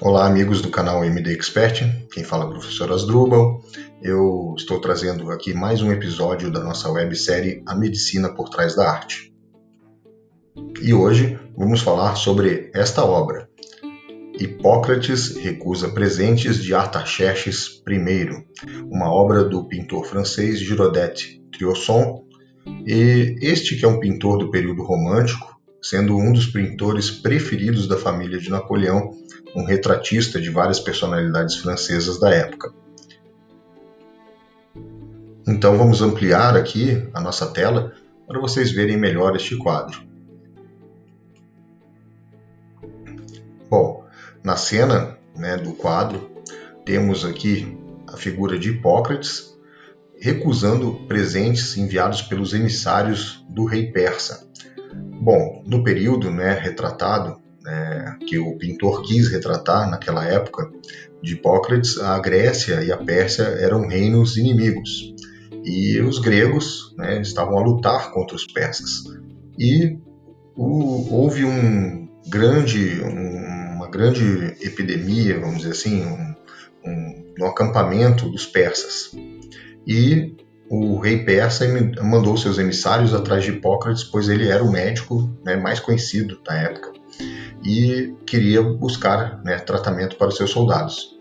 Olá, amigos do canal MD Expert, quem fala é o professor Asdrubal. Eu estou trazendo aqui mais um episódio da nossa websérie A Medicina por Trás da Arte. E hoje vamos falar sobre esta obra. Hipócrates recusa presentes de Artaxerxes I, uma obra do pintor francês Giraudet Triosson, e este que é um pintor do período romântico, sendo um dos pintores preferidos da família de Napoleão, um retratista de várias personalidades francesas da época. Então vamos ampliar aqui a nossa tela para vocês verem melhor este quadro. Bom, na cena né, do quadro temos aqui a figura de Hipócrates recusando presentes enviados pelos emissários do rei persa. Bom, no período né, retratado, né, que o pintor quis retratar naquela época de Hipócrates, a Grécia e a Pérsia eram reinos inimigos e os gregos né, estavam a lutar contra os persas. E o, houve um grande, um, uma grande epidemia, vamos dizer assim, um, um, no acampamento dos persas. E o rei persa mandou seus emissários atrás de Hipócrates, pois ele era o médico né, mais conhecido da época e queria buscar né, tratamento para os seus soldados.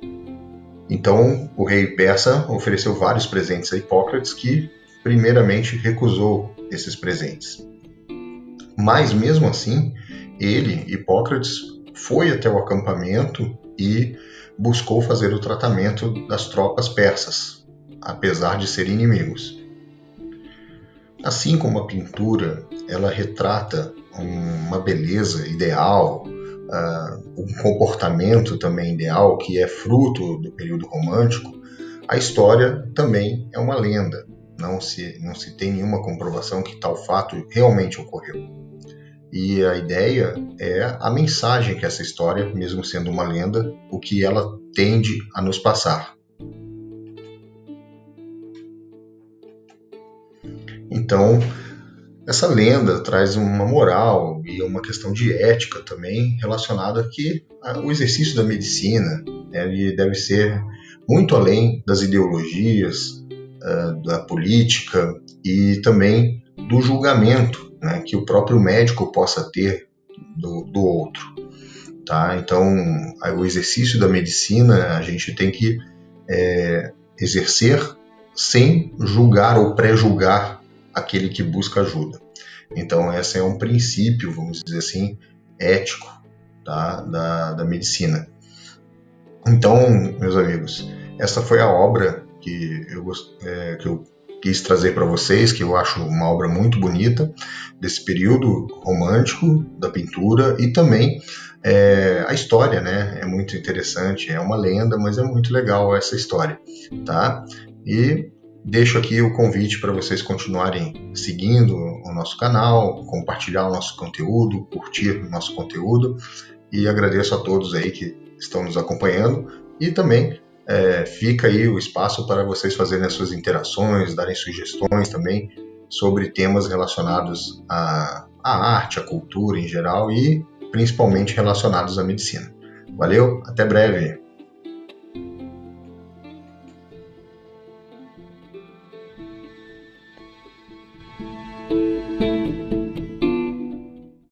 Então, o rei persa ofereceu vários presentes a Hipócrates, que primeiramente recusou esses presentes. Mas mesmo assim, ele, Hipócrates, foi até o acampamento e buscou fazer o tratamento das tropas persas, apesar de serem inimigos. Assim como a pintura, ela retrata uma beleza ideal, uh, um comportamento também ideal que é fruto do período romântico, a história também é uma lenda. Não se, não se tem nenhuma comprovação que tal fato realmente ocorreu. E a ideia é a mensagem que essa história, mesmo sendo uma lenda, o que ela tende a nos passar. Então, essa lenda traz uma moral e uma questão de ética também relacionada a que o exercício da medicina né, ele deve ser muito além das ideologias, uh, da política e também do julgamento né, que o próprio médico possa ter do, do outro. Tá? Então, o exercício da medicina a gente tem que é, exercer sem julgar ou pré-julgar aquele que busca ajuda. Então, esse é um princípio, vamos dizer assim, ético tá, da, da medicina. Então, meus amigos, essa foi a obra que eu, é, que eu quis trazer para vocês, que eu acho uma obra muito bonita, desse período romântico da pintura e também é, a história, né? É muito interessante, é uma lenda, mas é muito legal essa história, tá? E Deixo aqui o convite para vocês continuarem seguindo o nosso canal, compartilhar o nosso conteúdo, curtir o nosso conteúdo e agradeço a todos aí que estão nos acompanhando e também é, fica aí o espaço para vocês fazerem as suas interações, darem sugestões também sobre temas relacionados à, à arte, à cultura em geral e principalmente relacionados à medicina. Valeu, até breve! Música